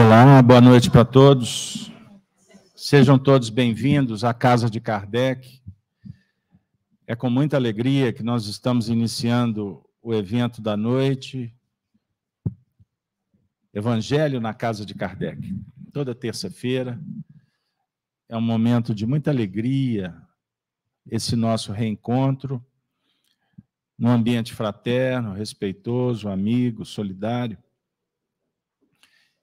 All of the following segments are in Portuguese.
Olá, boa noite para todos. Sejam todos bem-vindos à Casa de Kardec. É com muita alegria que nós estamos iniciando o evento da noite, Evangelho na Casa de Kardec. Toda terça-feira é um momento de muita alegria, esse nosso reencontro, num ambiente fraterno, respeitoso, amigo, solidário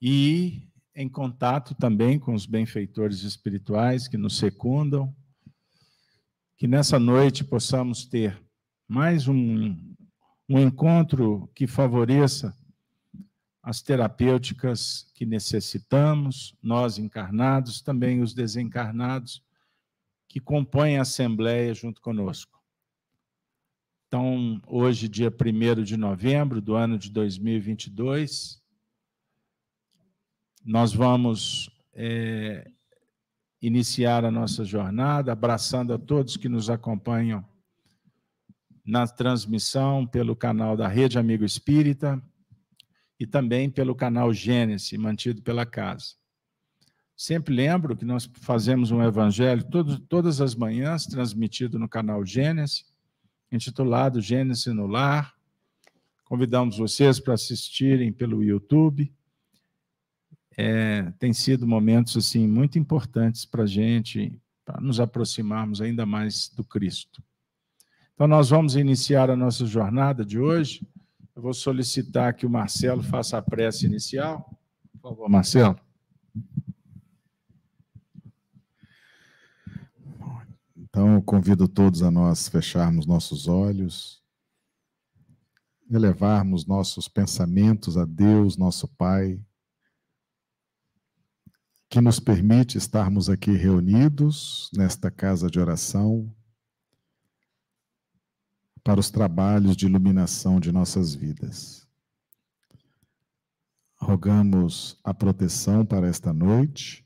e em contato também com os benfeitores espirituais que nos secundam, que nessa noite possamos ter mais um, um encontro que favoreça as terapêuticas que necessitamos, nós encarnados, também os desencarnados que compõem a Assembleia junto conosco. Então, hoje, dia 1 de novembro do ano de 2022, nós vamos é, iniciar a nossa jornada, abraçando a todos que nos acompanham na transmissão pelo canal da Rede Amigo Espírita e também pelo canal Gênesis, mantido pela casa. Sempre lembro que nós fazemos um evangelho todo, todas as manhãs, transmitido no canal Gênesis, intitulado Gênesis no Lar. Convidamos vocês para assistirem pelo YouTube é, tem sido momentos assim muito importantes para a gente, para nos aproximarmos ainda mais do Cristo. Então, nós vamos iniciar a nossa jornada de hoje. Eu vou solicitar que o Marcelo faça a prece inicial. Por favor, Marcelo. Então, convido todos a nós fecharmos nossos olhos, elevarmos nossos pensamentos a Deus, nosso Pai, que nos permite estarmos aqui reunidos nesta casa de oração para os trabalhos de iluminação de nossas vidas. Rogamos a proteção para esta noite,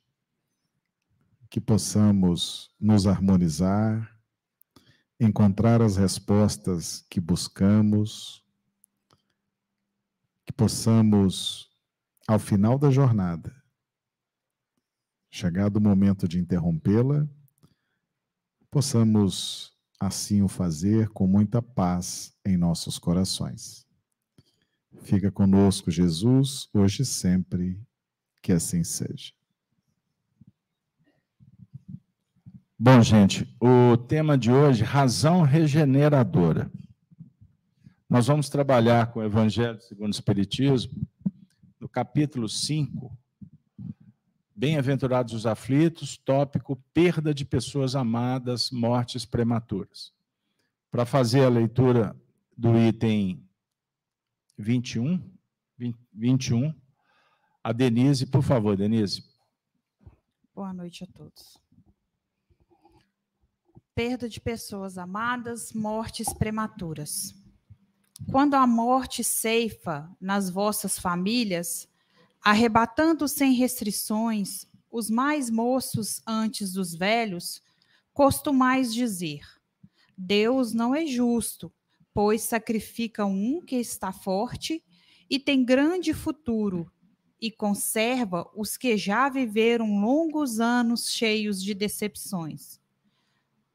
que possamos nos harmonizar, encontrar as respostas que buscamos, que possamos, ao final da jornada, chegado o momento de interrompê-la, possamos assim o fazer com muita paz em nossos corações. Fica conosco, Jesus, hoje e sempre, que assim seja. Bom, gente, o tema de hoje, razão regeneradora. Nós vamos trabalhar com o Evangelho segundo o Espiritismo, no capítulo 5, Bem-aventurados os aflitos, tópico perda de pessoas amadas, mortes prematuras. Para fazer a leitura do item 21, 21, a Denise, por favor, Denise. Boa noite a todos. Perda de pessoas amadas, mortes prematuras. Quando a morte ceifa nas vossas famílias, arrebatando sem restrições os mais moços antes dos velhos, costumais dizer: Deus não é justo, pois sacrifica um que está forte e tem grande futuro, e conserva os que já viveram longos anos cheios de decepções.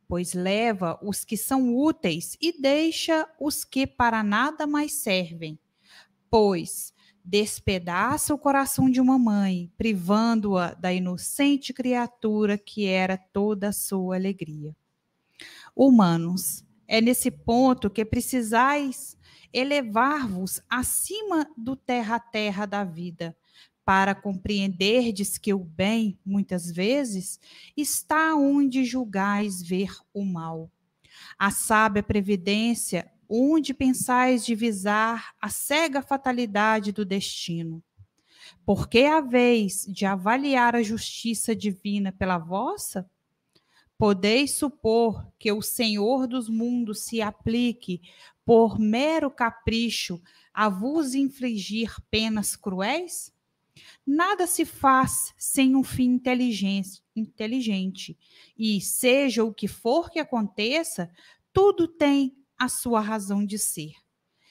Pois leva os que são úteis e deixa os que para nada mais servem. Pois despedaça o coração de uma mãe, privando-a da inocente criatura que era toda a sua alegria. Humanos, é nesse ponto que precisais elevar-vos acima do terra terra da vida, para compreenderdes que o bem, muitas vezes, está onde julgais ver o mal. A sábia previdência onde pensais divisar a cega fatalidade do destino? Porque a vez de avaliar a justiça divina pela vossa? Podeis supor que o Senhor dos mundos se aplique, por mero capricho, a vos infligir penas cruéis? Nada se faz sem um fim inteligente, inteligente, e seja o que for que aconteça, tudo tem a sua razão de ser.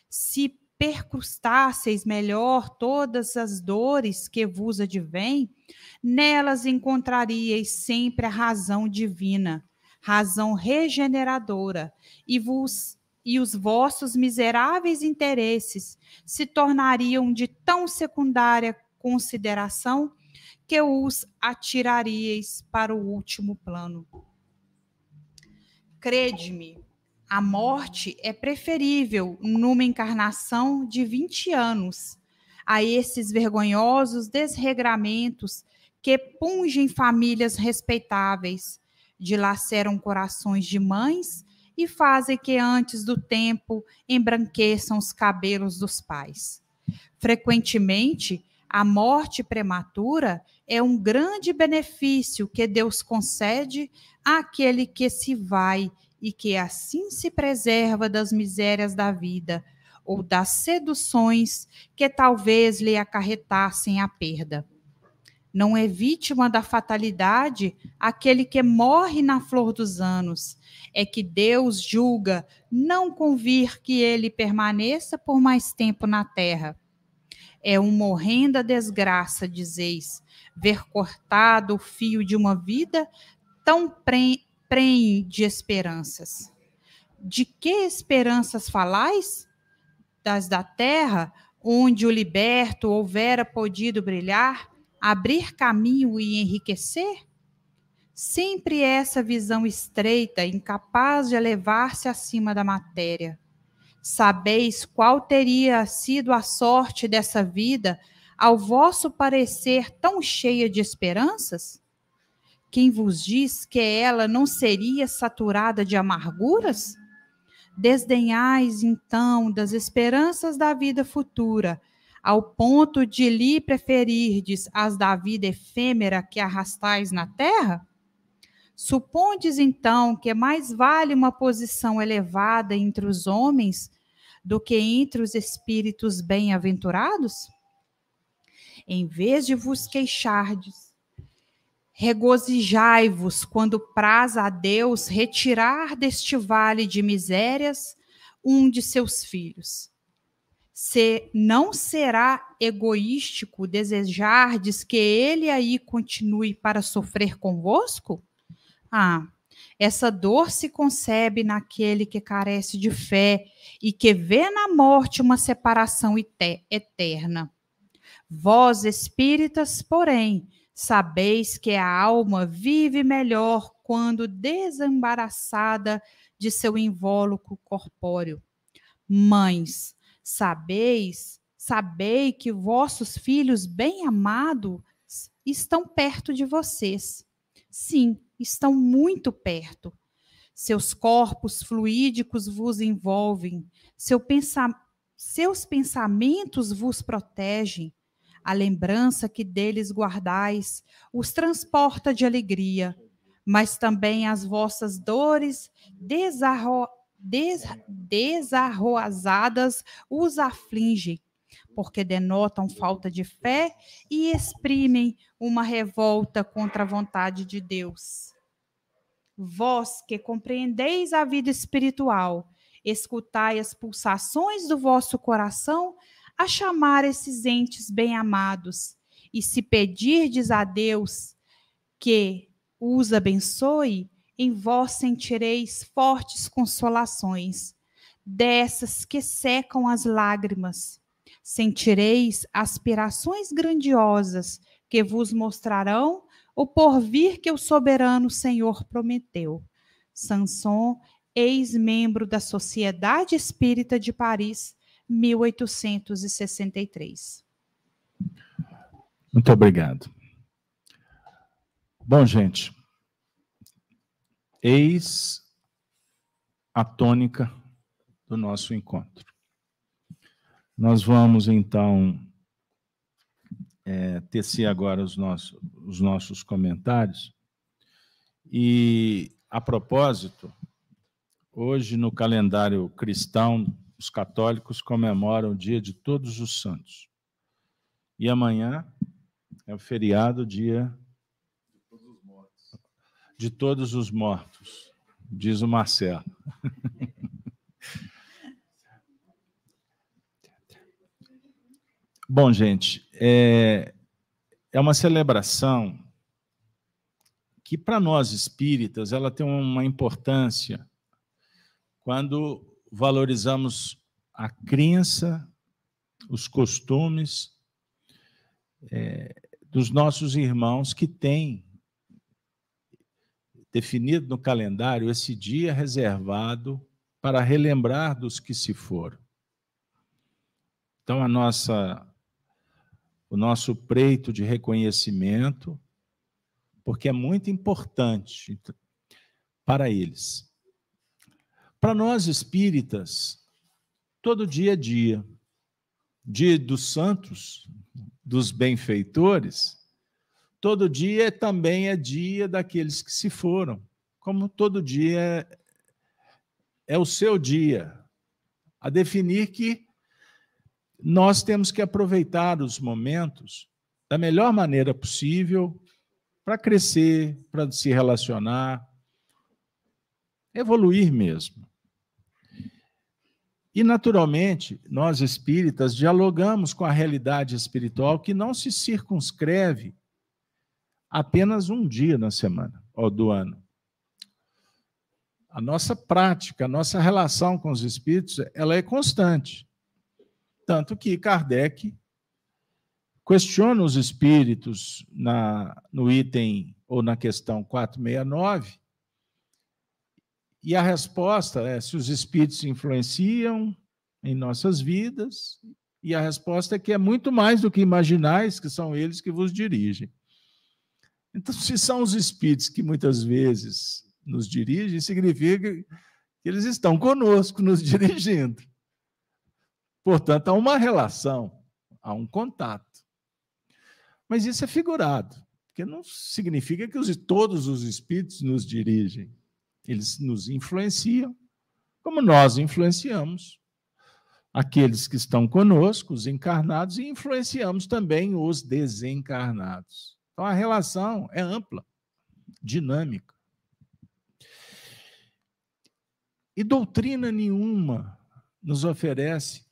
Se percrustasseis melhor todas as dores que vos advêm, nelas encontraríeis sempre a razão divina, razão regeneradora, e vos e os vossos miseráveis interesses se tornariam de tão secundária consideração que os atiraríeis para o último plano. Crede-me, a morte é preferível numa encarnação de 20 anos a esses vergonhosos desregramentos que pungem famílias respeitáveis, dilaceram corações de mães e fazem que antes do tempo embranqueçam os cabelos dos pais. Frequentemente, a morte prematura é um grande benefício que Deus concede àquele que se vai e que assim se preserva das misérias da vida ou das seduções que talvez lhe acarretassem a perda. Não é vítima da fatalidade aquele que morre na flor dos anos. É que Deus julga não convir que ele permaneça por mais tempo na terra. É uma horrenda desgraça, dizeis, ver cortado o fio de uma vida tão pre prenhe de esperanças. De que esperanças falais? Das da terra, onde o liberto houvera podido brilhar, abrir caminho e enriquecer? Sempre essa visão estreita, incapaz de elevar-se acima da matéria. Sabeis qual teria sido a sorte dessa vida, ao vosso parecer tão cheia de esperanças? Quem vos diz que ela não seria saturada de amarguras? Desdenhais, então, das esperanças da vida futura, ao ponto de lhe preferirdes as da vida efêmera que arrastais na terra? Supondes, então, que mais vale uma posição elevada entre os homens do que entre os espíritos bem-aventurados? Em vez de vos queixardes Regozijai-vos quando praz a Deus retirar deste vale de misérias um de seus filhos. Se não será egoístico desejardes que ele aí continue para sofrer convosco? Ah, essa dor se concebe naquele que carece de fé e que vê na morte uma separação eterna. Vós, espíritas, porém, Sabeis que a alma vive melhor quando desembaraçada de seu invólucro corpóreo. Mães, sabeis, sabei que vossos filhos bem amados estão perto de vocês. Sim, estão muito perto. Seus corpos fluídicos vos envolvem, seu pensa seus pensamentos vos protegem, a lembrança que deles guardais os transporta de alegria, mas também as vossas dores desarro, des, desarroazadas os afligem, porque denotam falta de fé e exprimem uma revolta contra a vontade de Deus. Vós que compreendeis a vida espiritual, escutai as pulsações do vosso coração a chamar esses entes bem-amados. E se pedirdes a Deus que os abençoe, em vós sentireis fortes consolações, dessas que secam as lágrimas. Sentireis aspirações grandiosas que vos mostrarão o porvir que o soberano Senhor prometeu. Sanson, ex-membro da Sociedade Espírita de Paris, 1863. Muito obrigado. Bom, gente, eis a tônica do nosso encontro. Nós vamos, então, é, tecer agora os nossos, os nossos comentários. E, a propósito, hoje no calendário cristão os católicos comemoram o dia de todos os santos. E amanhã é o feriado, dia de todos os mortos, diz o Marcelo. Bom, gente, é, é uma celebração que, para nós espíritas, ela tem uma importância quando valorizamos a crença, os costumes é, dos nossos irmãos que têm definido no calendário esse dia reservado para relembrar dos que se foram. Então, a nossa, o nosso preito de reconhecimento, porque é muito importante para eles. Para nós espíritas, todo dia é dia. Dia dos santos, dos benfeitores, todo dia também é dia daqueles que se foram. Como todo dia é, o seu dia. A definir que nós temos que aproveitar os momentos da melhor maneira possível para crescer, para se relacionar, evoluir mesmo. E, naturalmente, nós espíritas dialogamos com a realidade espiritual que não se circunscreve apenas um dia na semana ou do ano. A nossa prática, a nossa relação com os espíritos, ela é constante. Tanto que Kardec questiona os espíritos na, no item ou na questão 469, e a resposta é se os espíritos influenciam em nossas vidas, e a resposta é que é muito mais do que imaginais, que são eles que vos dirigem. Então, se são os espíritos que muitas vezes nos dirigem, significa que eles estão conosco, nos dirigindo. Portanto, há uma relação, há um contato. Mas isso é figurado, porque não significa que os, todos os espíritos nos dirigem. Eles nos influenciam, como nós influenciamos aqueles que estão conosco, os encarnados, e influenciamos também os desencarnados. Então a relação é ampla, dinâmica. E doutrina nenhuma nos oferece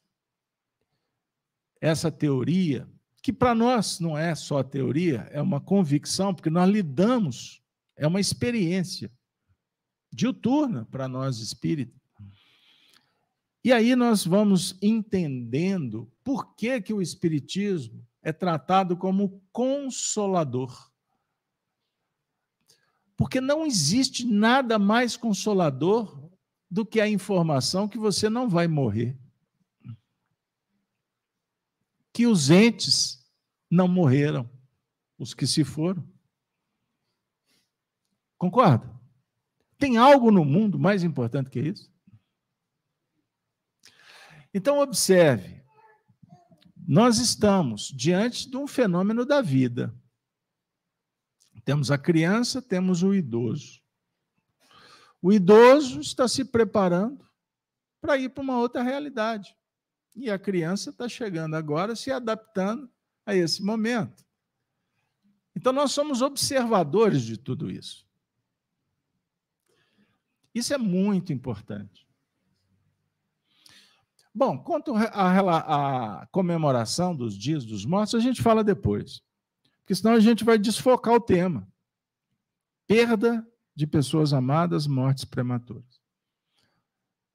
essa teoria que para nós não é só teoria, é uma convicção, porque nós lidamos, é uma experiência diuturna para nós espíritas. E aí nós vamos entendendo por que, que o espiritismo é tratado como consolador. Porque não existe nada mais consolador do que a informação que você não vai morrer que os entes não morreram, os que se foram. Concorda? Tem algo no mundo mais importante que isso? Então, observe: nós estamos diante de um fenômeno da vida. Temos a criança, temos o idoso. O idoso está se preparando para ir para uma outra realidade. E a criança está chegando agora se adaptando a esse momento. Então, nós somos observadores de tudo isso. Isso é muito importante. Bom, quanto à comemoração dos dias dos mortos, a gente fala depois. Porque senão a gente vai desfocar o tema. Perda de pessoas amadas, mortes prematuras.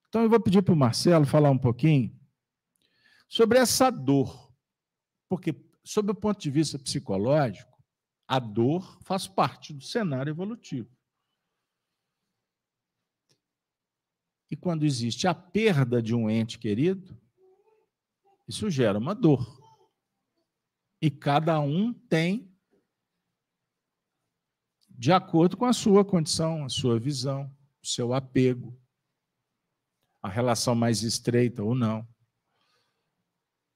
Então eu vou pedir para o Marcelo falar um pouquinho sobre essa dor. Porque, sob o ponto de vista psicológico, a dor faz parte do cenário evolutivo. E quando existe a perda de um ente querido, isso gera uma dor. E cada um tem, de acordo com a sua condição, a sua visão, o seu apego, a relação mais estreita ou não.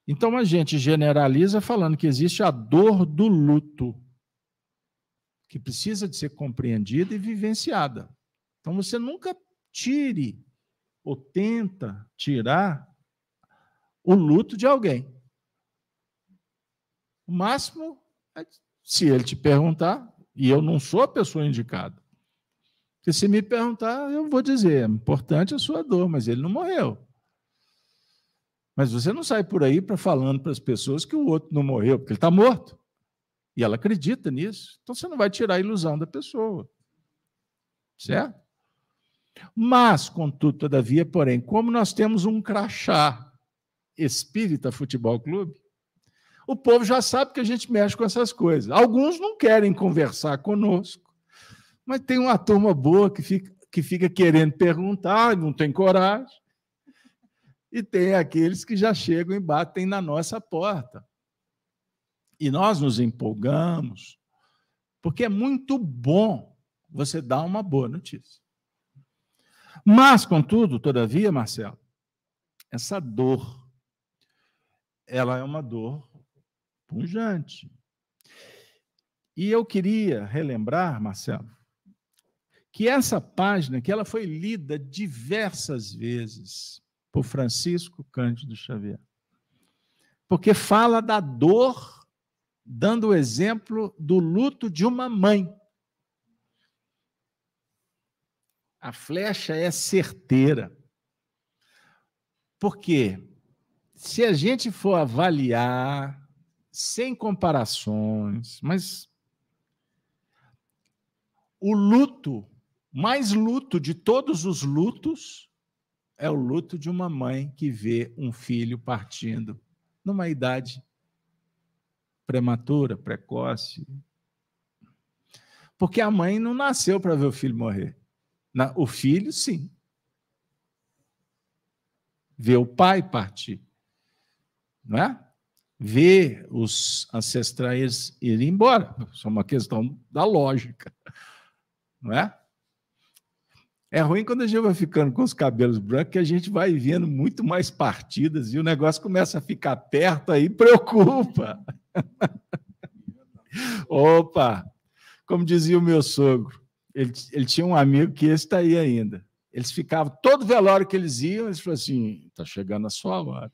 Então a gente generaliza falando que existe a dor do luto, que precisa de ser compreendida e vivenciada. Então você nunca tire ou tenta tirar o luto de alguém. O máximo é se ele te perguntar, e eu não sou a pessoa indicada. Porque se me perguntar, eu vou dizer, é importante a sua dor, mas ele não morreu. Mas você não sai por aí para falando para as pessoas que o outro não morreu, porque ele está morto. E ela acredita nisso. Então você não vai tirar a ilusão da pessoa. Certo? Mas, contudo, todavia, porém, como nós temos um crachá espírita futebol clube, o povo já sabe que a gente mexe com essas coisas. Alguns não querem conversar conosco, mas tem uma turma boa que fica, que fica querendo perguntar, não tem coragem. E tem aqueles que já chegam e batem na nossa porta. E nós nos empolgamos, porque é muito bom você dar uma boa notícia. Mas, contudo, todavia, Marcelo, essa dor, ela é uma dor punjante. E eu queria relembrar, Marcelo, que essa página, que ela foi lida diversas vezes por Francisco Cândido Xavier. Porque fala da dor, dando o exemplo do luto de uma mãe. A flecha é certeira. Porque se a gente for avaliar sem comparações, mas o luto, mais luto de todos os lutos, é o luto de uma mãe que vê um filho partindo numa idade prematura, precoce. Porque a mãe não nasceu para ver o filho morrer. O filho, sim. Vê o pai partir. Não é? Ver os ancestrais irem embora. Isso é uma questão da lógica. Não é? É ruim quando a gente vai ficando com os cabelos brancos, que a gente vai vendo muito mais partidas e o negócio começa a ficar perto aí, preocupa. Opa! Como dizia o meu sogro, ele, ele tinha um amigo que está aí ainda. Eles ficavam, todo velório que eles iam, eles falavam assim: está chegando a sua hora.